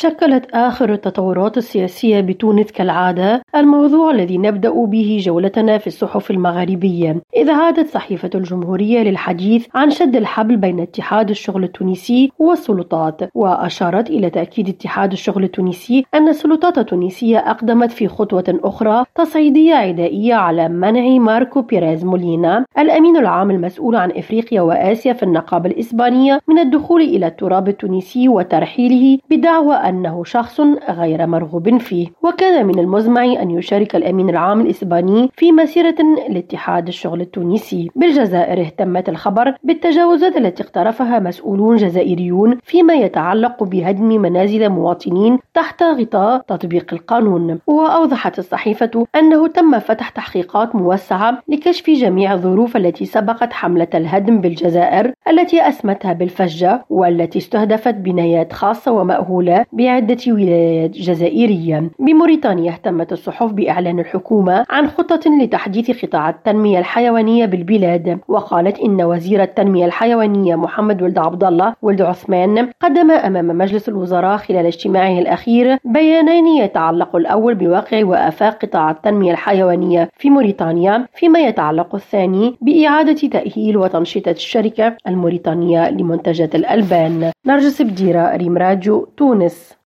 شكلت آخر التطورات السياسية بتونس كالعادة الموضوع الذي نبدأ به جولتنا في الصحف المغاربية إذ عادت صحيفة الجمهورية للحديث عن شد الحبل بين اتحاد الشغل التونسي والسلطات وأشارت إلى تأكيد اتحاد الشغل التونسي أن السلطات التونسية أقدمت في خطوة أخرى تصعيدية عدائية على منع ماركو بيريز مولينا. الأمين العام المسؤول عن إفريقيا وآسيا في النقابة الإسبانية من الدخول إلى التراب التونسي وترحيله بدعوى أنه شخص غير مرغوب فيه. وكان من المزمع أن يشارك الأمين العام الإسباني في مسيرة لاتحاد الشغل التونسي. بالجزائر اهتمت الخبر بالتجاوزات التي اقترفها مسؤولون جزائريون فيما يتعلق بهدم منازل مواطنين تحت غطاء تطبيق القانون. وأوضحت الصحيفة أنه تم فتح تحقيقات موسعة لكشف جميع الظروف التي سبقت حملة الهدم بالجزائر التي أسمتها بالفجة والتي استهدفت بنايات خاصة ومأهولة بعدة ولايات جزائرية. بموريتانيا اهتمت الصحف بإعلان الحكومة عن خطة لتحديث قطاع التنمية الحيوانية بالبلاد وقالت إن وزير التنمية الحيوانية محمد ولد عبد الله ولد عثمان قدم أمام مجلس الوزراء خلال اجتماعه الأخير بيانين يتعلق الأول بواقع وآفاق قطاع التنمية الحيوانية في موريتانيا فيما يتعلق الثاني بإعادة تأهيل وتنشيط الشركة الموريتانية لمنتجات الألبان. نرجس بديرة ريم راديو تونس.